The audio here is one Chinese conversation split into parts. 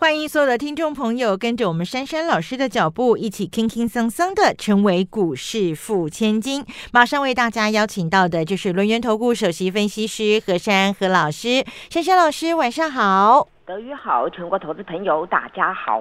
欢迎所有的听众朋友跟着我们珊珊老师的脚步，一起轻轻松松的成为股市富千金。马上为大家邀请到的就是轮源投顾首席分析师何珊何老师，珊珊老师晚上好，德语好，全国投资朋友大家好。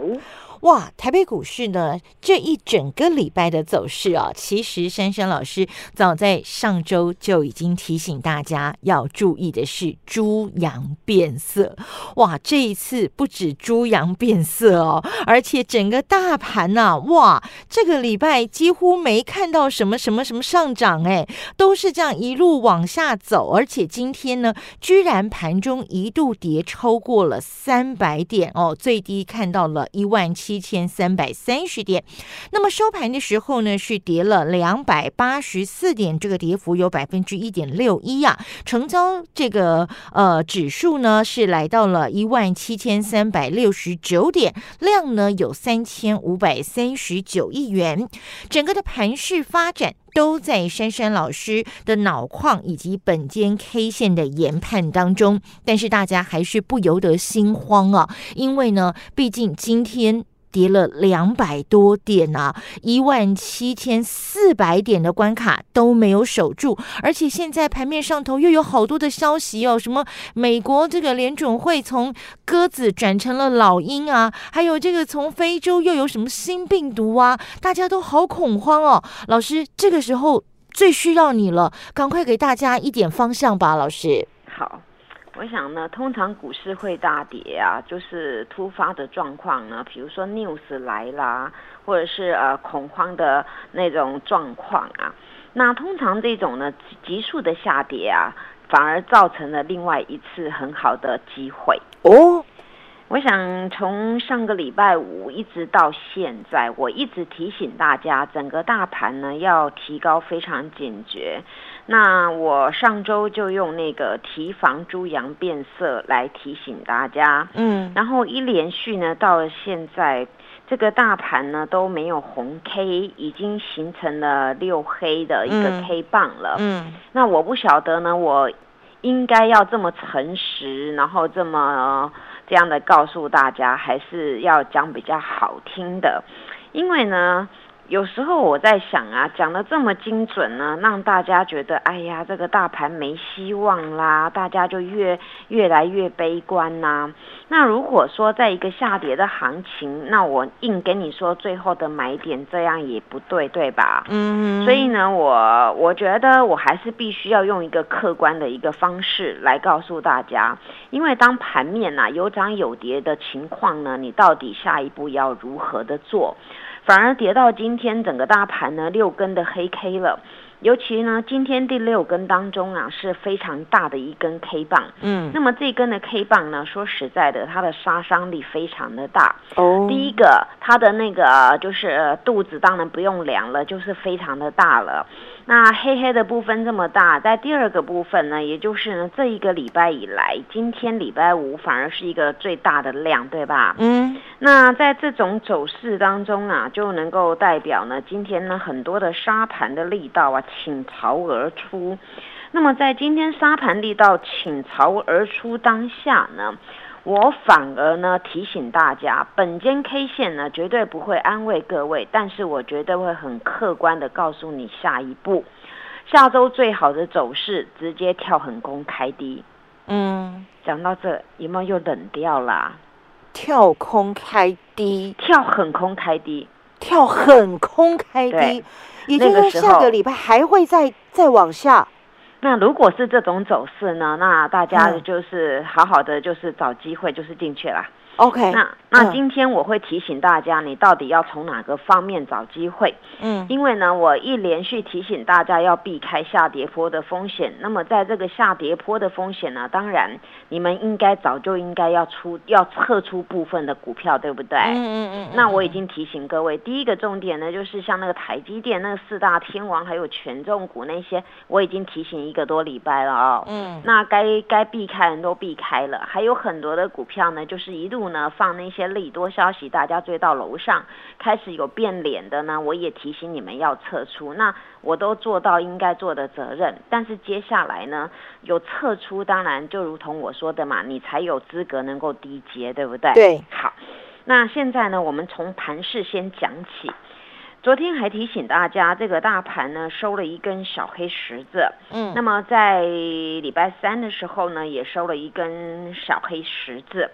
哇，台北股市呢这一整个礼拜的走势啊，其实珊珊老师早在上周就已经提醒大家要注意的是猪羊变色。哇，这一次不止猪羊变色哦，而且整个大盘呐，哇，这个礼拜几乎没看到什么什么什么上涨，哎，都是这样一路往下走，而且今天呢，居然盘中一度跌超过了三百点哦，最低看到了一万七。七千三百三十点，那么收盘的时候呢，是跌了两百八十四点，这个跌幅有百分之一点六一啊。成交这个呃指数呢是来到了一万七千三百六十九点，量呢有三千五百三十九亿元。整个的盘势发展都在珊珊老师的脑矿以及本间 K 线的研判当中，但是大家还是不由得心慌啊，因为呢，毕竟今天。跌了两百多点啊，一万七千四百点的关卡都没有守住，而且现在盘面上头又有好多的消息哦，什么美国这个联准会从鸽子转成了老鹰啊，还有这个从非洲又有什么新病毒啊，大家都好恐慌哦。老师，这个时候最需要你了，赶快给大家一点方向吧，老师。好。我想呢，通常股市会大跌啊，就是突发的状况呢，比如说 news 来啦，或者是呃恐慌的那种状况啊。那通常这种呢急速的下跌啊，反而造成了另外一次很好的机会哦。我想从上个礼拜五一直到现在，我一直提醒大家，整个大盘呢要提高非常警觉。那我上周就用那个提防猪羊变色来提醒大家，嗯，然后一连续呢到了现在，这个大盘呢都没有红 K，已经形成了六黑的一个 K 棒了，嗯，那我不晓得呢，我应该要这么诚实，然后这么。这样的告诉大家，还是要讲比较好听的，因为呢。有时候我在想啊，讲的这么精准呢，让大家觉得，哎呀，这个大盘没希望啦，大家就越越来越悲观呐。那如果说在一个下跌的行情，那我硬跟你说最后的买点，这样也不对，对吧？嗯。所以呢，我我觉得我还是必须要用一个客观的一个方式来告诉大家，因为当盘面呐有涨有跌的情况呢，你到底下一步要如何的做？反而跌到今天，整个大盘呢六根的黑 K 了。尤其呢，今天第六根当中啊，是非常大的一根 K 棒。嗯，那么这根的 K 棒呢，说实在的，它的杀伤力非常的大。哦，第一个，它的那个就是肚子当然不用量了，就是非常的大了。那黑黑的部分这么大，在第二个部分呢，也就是呢这一个礼拜以来，今天礼拜五反而是一个最大的量，对吧？嗯，那在这种走势当中啊，就能够代表呢，今天呢很多的沙盘的力道啊倾巢而出。那么在今天沙盘力道倾巢而出当下呢？我反而呢提醒大家，本间 K 线呢绝对不会安慰各位，但是我绝对会很客观的告诉你下一步，下周最好的走势直接跳横空开低。嗯，讲到这，有没有又冷掉啦？跳空开低，跳横空开低，跳横空开低，也就是说下个礼拜还会再再往下。那如果是这种走势呢？那大家就是好好的，就是找机会，就是进去了。OK，那那嗯今天我会提醒大家，你到底要从哪个方面找机会？嗯因为呢，我一连续提醒大家要避开下跌坡的风险。那么在这个下跌坡的风险呢，当然你们应该早就应该要出要撤出部分的股票，对不对？嗯嗯嗯，那我已经提醒各位，第一个重点呢，就是像那个台积电、那个四大天王，还有权重股那些，我已经提醒一个多礼拜了哦。嗯那该该避开人都避开了，还有很多的股票呢，就是一路呢放那些利多消息，大家追到楼上，开始有变脸的呢，我也提醒你们要撤出。那我都做到应该做的责任，但是接下来呢，有撤出，当然就如同我说的嘛，你才有资格能够低接，对不对？对，好，那现在呢，我们从盘势先讲起。昨天还提醒大家，这个大盘呢收了一根小黑十字，嗯那么在礼拜三的时候呢，也收了一根小黑十字。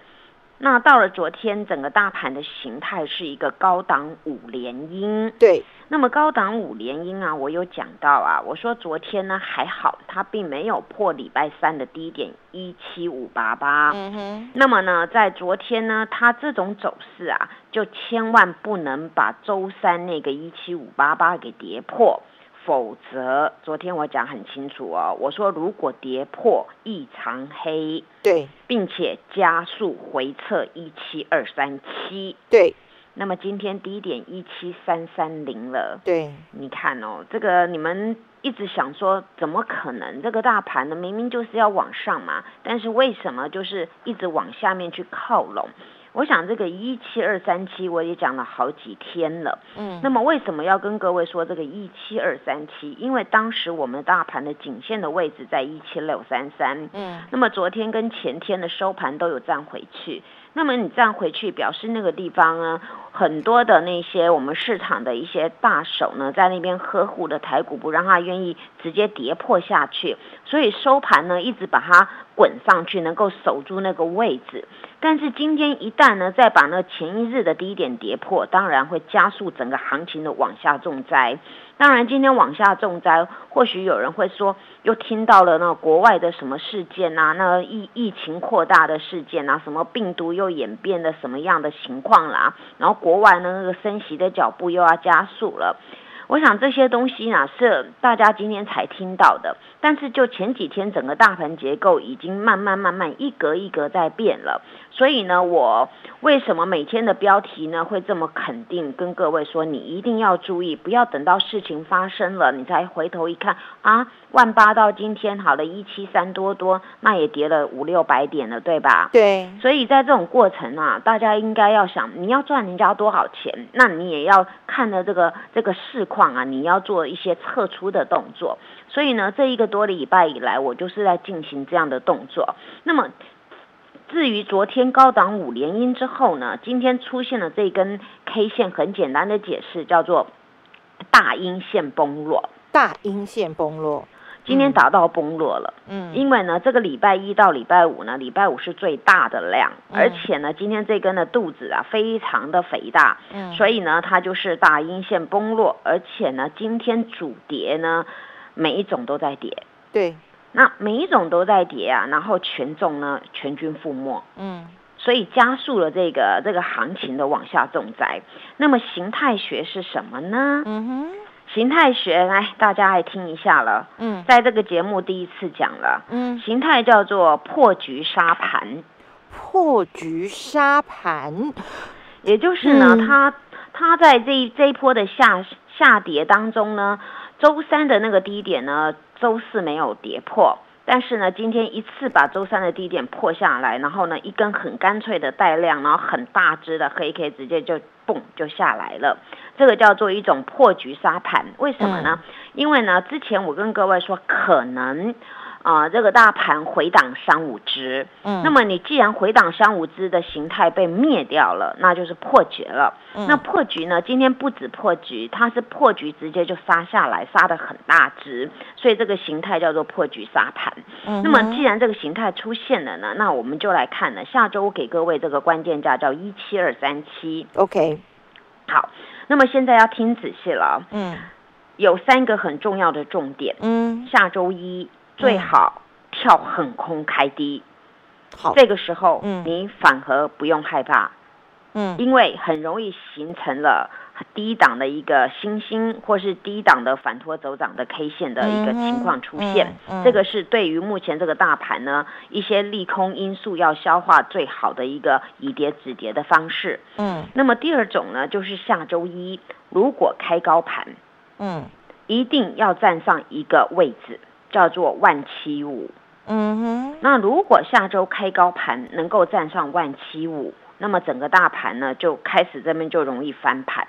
那到了昨天，整个大盘的形态是一个高档五连阴。对，那么高档五连阴啊，我有讲到啊，我说昨天呢还好，它并没有破礼拜三的低点一七五八八。嗯哼，那么呢，在昨天呢，它这种走势啊，就千万不能把周三那个一七五八八给跌破，否则昨天我讲很清楚哦，我说如果跌破异常黑，对并且加速回撤一七二三七，对那么今天低点一七三三零了。对，你看哦，这个你们一直想说，怎么可能？这个大盘呢，明明就是要往上嘛，但是为什么就是一直往下面去靠拢？我想这个一七二三七我也讲了好几天了。嗯那么为什么要跟各位说这个一七二三七？因为当时我们大盘的颈线的位置在一七六三三。嗯那么昨天跟前天的收盘都有站回去，那么你站回去，表示那个地方呢，很多的那些我们市场的一些大手呢，在那边呵护的台股，不让它愿意直接跌破下去，所以收盘呢一直把它滚上去，能够守住那个位置。但是今天一旦呢再把那前一日的低点跌破，当然会加速整个行情的往下重灾。当然，今天往下重灾，或许有人会说，又听到了那国外的什么事件啊，那疫疫情扩大的事件啊，什么病毒又演变的什么样的情况啦，然后国外呢那个升息的脚步又要加速了。我想这些东西呢是大家今天才听到的，但是就前几天整个大盘结构已经慢慢慢慢一格一格在变了，所以呢，我为什么每天的标题呢会这么肯定跟各位说，你一定要注意，不要等到事情发生了你才回头一看啊，万八到今天好了一七三多多，那也跌了五六百点了，对吧？对，所以在这种过程啊，大家应该要想，你要赚人家多少钱，那你也要看的这个这个市况啊，你要做一些撤出的动作。所以呢，这一个多礼拜以来，我就是在进行这样的动作。那么。至于昨天高档五连阴之后呢，今天出现了这根 K 线，很简单的解释叫做大阴线崩落。大阴线崩落，今天达到崩落了。嗯。因为呢，这个礼拜一到礼拜五呢，礼拜五是最大的量，嗯。而且呢，今天这根的肚子啊非常的肥大，嗯。所以呢，它就是大阴线崩落，而且呢，今天主跌呢，每一种都在跌，对，那每一种都在跌啊，然后权重呢全军覆没，嗯。所以加速了这个这个行情的往下重灾。那么形态学是什么呢？嗯哼，形态学来大家来听一下了，嗯。在这个节目第一次讲了。嗯，形态叫做破局沙盘，破局沙盘，也就是呢，嗯。它它在这一这一波的下下跌当中呢，周三的那个低点呢，周四没有跌破。但是呢，今天一次把周三的低点破下来，然后呢，一根很干脆的带量，然后很大只的黑 K 直接就蹦就下来了，这个叫做一种破局杀盘。为什么呢？因为呢，之前我跟各位说，可能啊、这个大盘回档三五只，嗯，那么你既然回档三五只的形态被灭掉了，那就是破局了。嗯那破局呢？今天不止破局，它是破局直接就杀下来，杀的很大只，所以这个形态叫做破局杀盘。嗯那么既然这个形态出现了呢，那我们就来看呢。下周我给各位这个关键价叫一七二三七。OK，好，那么现在要听仔细了哦，嗯有三个很重要的重点。嗯，下周一最好跳横空开低。好，这个时候，嗯你反而不用害怕，嗯因为很容易形成了低档的一个星星，或是低档的反托走涨的 K 线的一个情况出现。嗯嗯这个是对于目前这个大盘呢，一些利空因素要消化最好的一个以跌止跌的方式。嗯那么第二种呢，就是下周一如果开高盘，嗯一定要站上一个位置，叫做万七五。嗯哼，那如果下周开高盘能够站上万七五，那么整个大盘呢就开始这边就容易翻盘。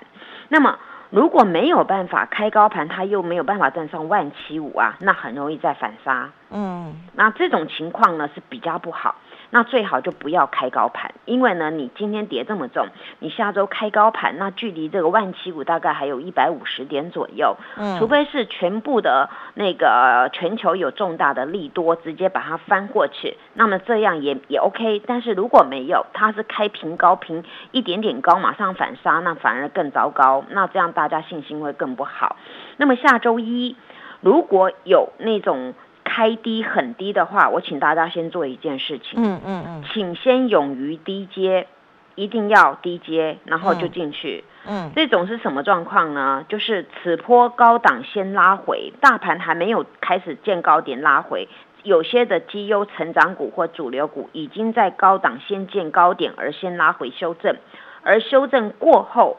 那么如果没有办法开高盘，它又没有办法站上万七五啊，那很容易再反杀。嗯那这种情况呢是比较不好，那最好就不要开高盘，因为呢你今天跌这么重，你下周开高盘，那距离这个万七股大概还有一百五十点左右，嗯，除非是全部的那个呃全球有重大的利多，直接把它翻过去，那么这样也也 OK。但是如果没有，它是开平高平一点点高，马上反杀，那反而更糟糕。那这样大家信心会更不好。那么下周一如果有那种开低很低的话，我请大家先做一件事情，嗯嗯嗯请先勇于低接，一定要低接，然后就嗯进去。嗯这种是什么状况呢？就是此波高档先拉回，大盘还没有开始见高点拉回，有些的绩优成长股或主流股已经在高档先见高点而先拉回修正，而修正过后，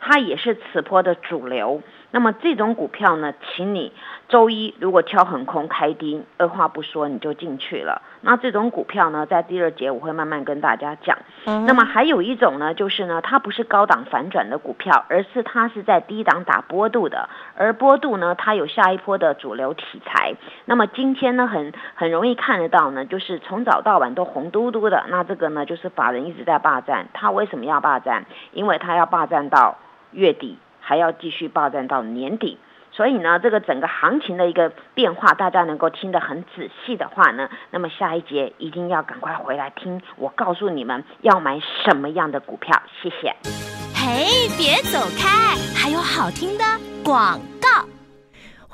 它也是此波的主流。那么这种股票呢，请你周一如果挑横空开低，二话不说你就进去了。那这种股票呢，在第二节我会慢慢跟大家讲。嗯，那么还有一种呢，就是呢，它不是高档反转的股票，而是它是在低档打波度的，而波度呢，它有下一波的主流题材。那么今天呢，很很容易看得到呢，就是从早到晚都红嘟嘟的。那这个呢，就是法人一直在霸占。他为什么要霸占？因为他要霸占到月底，还要继续报战到年底。所以呢，这个整个行情的一个变化，大家能够听得很仔细的话呢，那么下一节一定要赶快回来听，我告诉你们要买什么样的股票。谢谢。嘿，别走开，还有好听的广。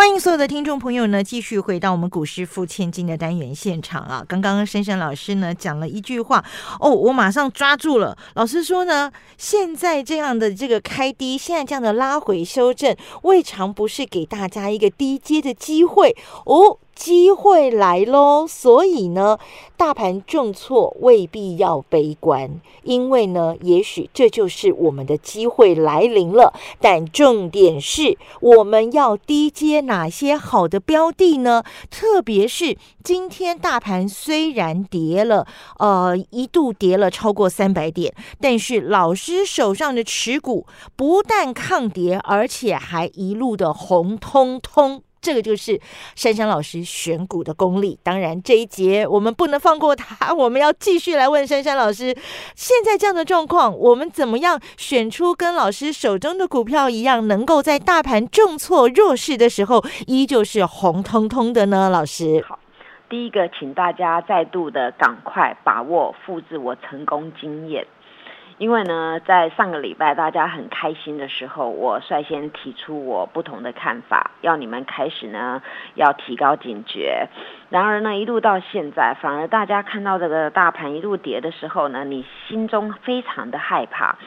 欢迎所有的听众朋友呢，继续回到我们股市付千金的单元现场啊！刚刚深深老师呢讲了一句话哦，我马上抓住了。老师说呢，现在这样的这个开低，现在这样的拉回修正，未尝不是给大家一个低阶的机会哦。机会来喽，所以呢，大盘重挫未必要悲观，因为呢，也许这就是我们的机会来临了。但重点是，我们要低接哪些好的标的呢？特别是今天大盘虽然跌了，呃，一度跌了超过三百点，但是老师手上的持股不但抗跌，而且还一路的红彤彤。这个就是珊珊老师选股的功力。当然，这一节我们不能放过他，我们要继续来问珊珊老师：现在这样的状况，我们怎么样选出跟老师手中的股票一样，能够在大盘重挫弱势的时候，依旧是红彤彤的呢？老师，好，第一个，请大家再度的赶快把握复制我成功经验。因为呢，在上个礼拜大家很开心的时候，我率先提出我不同的看法，要你们开始呢要提高警觉。然而呢，一路到现在，反而大家看到这个大盘一路跌的时候呢，你心中非常的害怕。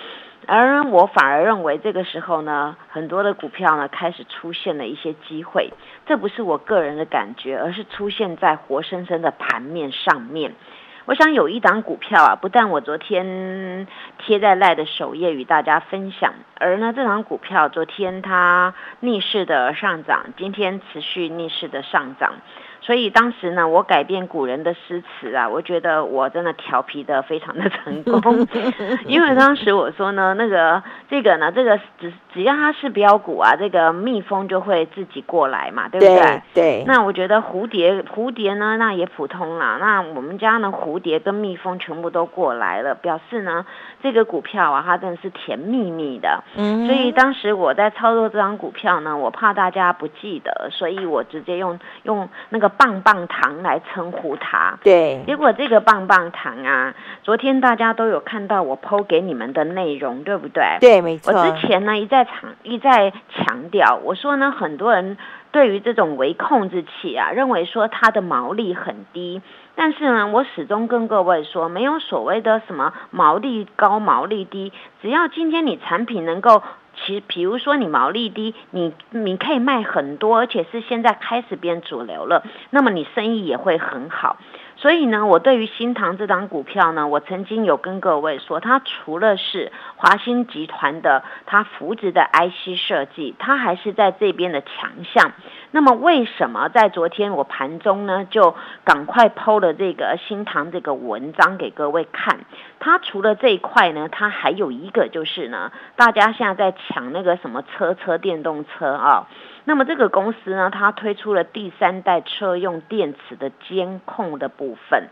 而我反而认为这个时候呢，很多的股票呢开始出现了一些机会，这不是我个人的感觉，而是出现在活生生的盘面上面。我想有一档股票啊，不但我昨天贴在赖的首页与大家分享，而呢这档股票昨天它逆势的上涨，今天持续逆势的上涨。所以当时呢，我改变古人的诗词啊，我觉得我真的调皮的非常的成功，因为当时我说呢，那个这个呢，这个只只要它是标股啊，这个蜜蜂就会自己过来嘛，对不对？对。那我觉得蝴蝶蝴蝶呢，那也普通啦。那我们家呢，蝴蝶跟蜜蜂全部都过来了，表示呢，这个股票啊，它真的是甜蜜蜜的。嗯。所以当时我在操作这张股票呢，我怕大家不记得，所以我直接用用那个。棒棒糖来称呼它，对。结果这个棒棒糖啊，昨天大家都有看到我剖给你们的内容，对不对？对，没错。我之前呢一再强一再强调，我说呢，很多人对于这种微控制器啊，认为说它的毛利很低，但是呢，我始终跟各位说，没有所谓的什么毛利高、毛利低，只要今天你产品能够。其实，比如说你毛利低，你你可以卖很多，而且是现在开始变主流了，那么你生意也会很好。所以呢，我对于新塘这张股票呢，我曾经有跟各位说，它除了是华兴集团的它扶植的 IC 设计，它还是在这边的强项。那么为什么在昨天我盘中呢，就赶快抛了这个新塘这个文章给各位看？它除了这一块呢，它还有一个就是呢，大家现在在抢那个什么车车电动车啊。那么这个公司呢，它推出了第三代车用电池的监控的部分。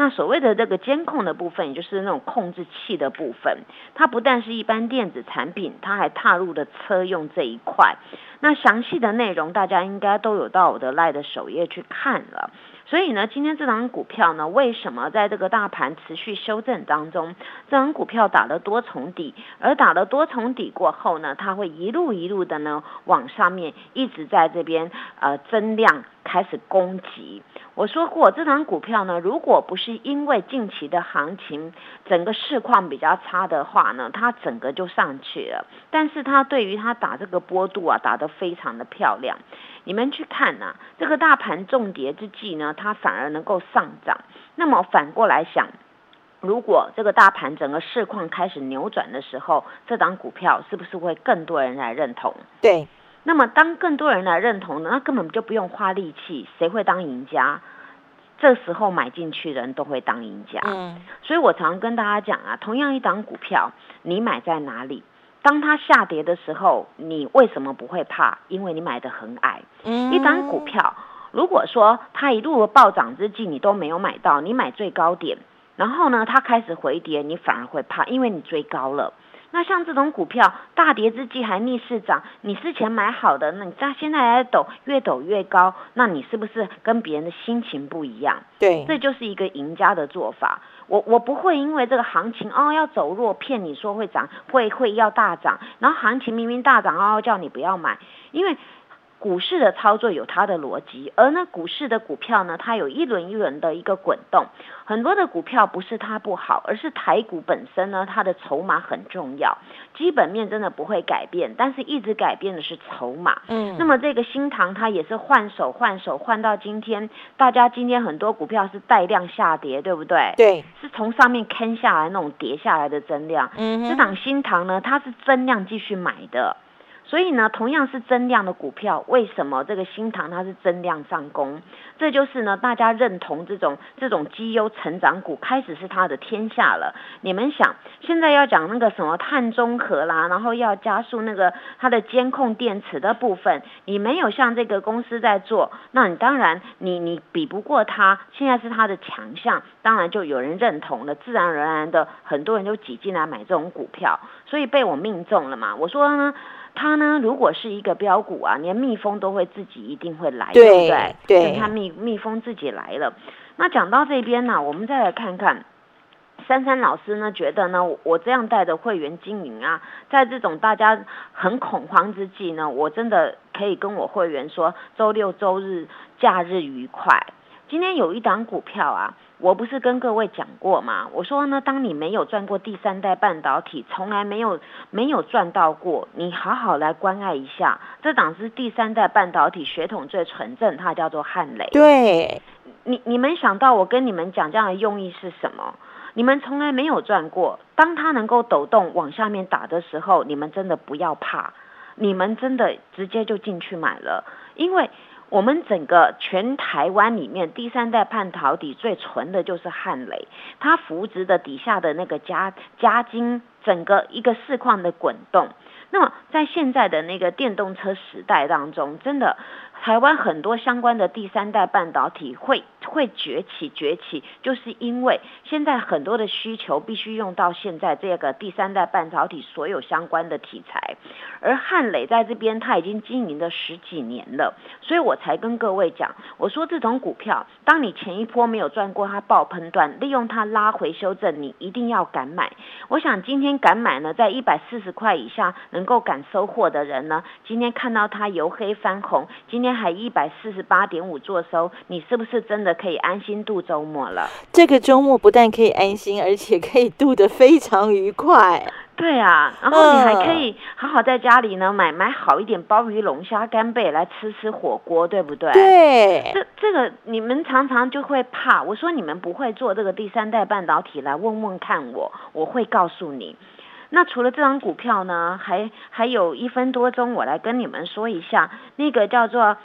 那所谓的这个监控的部分，也就是那种控制器的部分，它不但是一般电子产品，它还踏入了车用这一块。那详细的内容，大家应该都有到我的 Lite 首页去看了。所以呢，今天这张股票呢，为什么在这个大盘持续修正当中，这张股票打了多重底，而打了多重底过后呢，它会一路一路的呢往上面一直在这边呃增量开始攻击。我说过，这张股票呢，如果不是因为近期的行情整个市况比较差的话呢，它整个就上去了。但是它对于它打这个波度啊，打得非常的漂亮。你们去看呐，这个大盘重跌之际呢，它反而能够上涨。那么反过来想，如果这个大盘整个市况开始扭转的时候，这档股票是不是会更多人来认同？对。那么当更多人来认同，那根本就不用花力气，谁会当赢家？这时候买进去的人都会当赢家。嗯。所以我常跟大家讲啊，同样一档股票，你买在哪里？当它下跌的时候，你为什么不会怕？因为你买的很矮。一张股票，如果说它一路暴涨之际你都没有买到，你买最高点，然后呢它开始回跌，你反而会怕，因为你追高了。那像这种股票大跌之际还逆势涨，你之前买好的，那你在现在还抖，越抖越高，那你是不是跟别人的心情不一样？对，这就是一个赢家的做法。我我不会因为这个行情哦要走弱，骗你说会涨，会会要大涨，然后行情明明大涨嗷嗷叫你不要买，因为。股市的操作有它的逻辑，而呢，股市的股票呢，它有一轮一轮的一个滚动。很多的股票不是它不好，而是台股本身呢，它的筹码很重要。基本面真的不会改变，但是一直改变的是筹码。嗯，那么这个新塘它也是换手换手换到今天，大家今天很多股票是带量下跌，对不对？对，是从上面坑下来那种跌下来的增量。嗯，这档新塘呢，它是增量继续买的。所以呢，同样是增量的股票，为什么这个新塘它是增量上攻？这就是呢，大家认同这种这种绩优成长股开始是它的天下了。你们想，现在要讲那个什么碳中和啦，然后要加速那个它的监控电池的部分，你没有像这个公司在做，那你当然你你比不过它，现在是它的强项，当然就有人认同了，自然而然的很多人就挤进来买这种股票，所以被我命中了嘛。我说呢。它呢，如果是一个标股啊，连蜜蜂都会自己一定会来，对不对？对，它蜜蜜蜂自己来了。那讲到这边呢，我们再来看看，珊珊老师呢觉得呢，我这样带的会员经营啊，在这种大家很恐慌之际呢，我真的可以跟我会员说，周六周日假日愉快。今天有一档股票啊。我不是跟各位讲过吗？我说呢，当你没有赚过第三代半导体，从来没有没有赚到过，你好好来关爱一下。这档是第三代半导体血统最纯正，它叫做汉磊。对，你你们想到我跟你们讲这样的用意是什么？你们从来没有赚过，当它能够抖动往下面打的时候，你们真的不要怕，你们真的直接就进去买了，因为。我们整个全台湾里面，第三代半导体最纯的就是汉雷，他扶植的底下的那个加加金，整个一个市况的滚动。那么在现在的那个电动车时代当中，真的。台湾很多相关的第三代半导体会会崛起崛起，就是因为现在很多的需求必须用到现在这个第三代半导体所有相关的题材，而汉磊在这边他已经经营了十几年了，所以我才跟各位讲，我说这种股票，当你前一波没有赚过它爆喷段，利用它拉回修正，你一定要敢买。我想今天敢买呢，在一百四十块以下能够敢收获的人呢，今天看到它由黑翻红，今天。还一百四十八点五做收，你是不是真的可以安心度周末了？这个周末不但可以安心，而且可以度得非常愉快。对啊，然后你还可以好好在家里呢买买好一点鲍鱼、龙虾、干贝来吃吃火锅，对不对？对，这这个你们常常就会怕。我说你们不会做这个第三代半导体，来问问看我，我会告诉你。那除了这张股票呢，还还有一分多钟，我来跟你们说一下那个叫做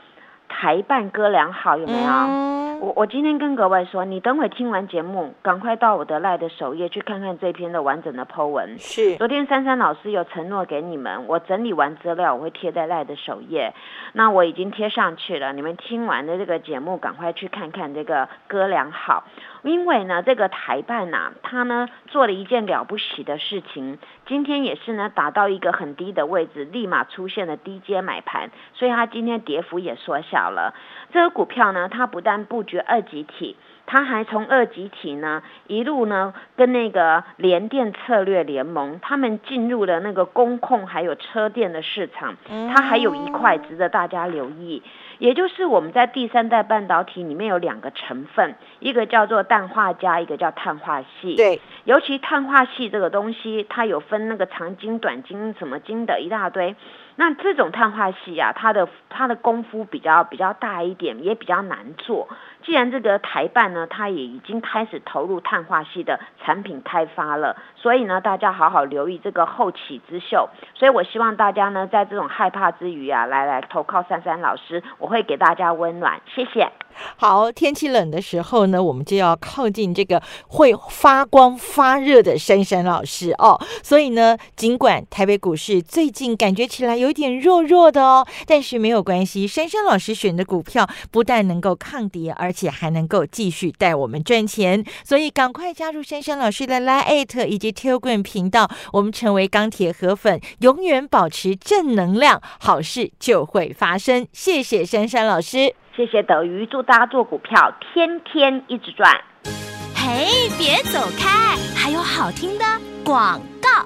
台办哥良好有没有？我我今天跟各位说，你等会听完节目，赶快到我的赖的首页去看看这篇的完整的 Po 文。是，昨天珊珊老师有承诺给你们，我整理完资料我会贴在赖的首页，那我已经贴上去了。你们听完的这个节目，赶快去看看这个哥良好。因为呢，这个台办呐，他呢做了一件了不起的事情，今天也是呢打到一个很低的位置，立马出现了低阶买盘，所以它今天跌幅也缩小了。这个股票呢，它不但布局二级体。他还从二级体呢一路呢跟那个联电策略联盟，他们进入了那个工控还有车电的市场，它还有一块值得大家留意，也就是我们在第三代半导体里面有两个成分，一个叫做氮化镓，一个叫碳化系。对，尤其碳化系这个东西，它有分那个长晶、短晶什么晶的一大堆。那这种碳化系啊，它的它的功夫比较比较大一点，也比较难做。既然这个台办呢，它也已经开始投入碳化系的产品开发了，所以呢，大家好好留意这个后起之秀。所以我希望大家呢，在这种害怕之余啊，来来投靠珊珊老师，我会给大家温暖。谢谢。好，天气冷的时候呢，我们就要靠近这个会发光发热的珊珊老师哦。所以呢，尽管台北股市最近感觉起来有点弱弱的哦，但是没有关系，珊珊老师选的股票不但能够抗跌，而且还能够继续带我们赚钱。所以赶快加入珊珊老师的 Line 以及 Telegram 频道，我们成为钢铁河粉，永远保持正能量，好事就会发生。谢谢珊珊老师。谢谢德瑜，祝大家做股票天天一直赚。嘿，别走开，还有好听的广告。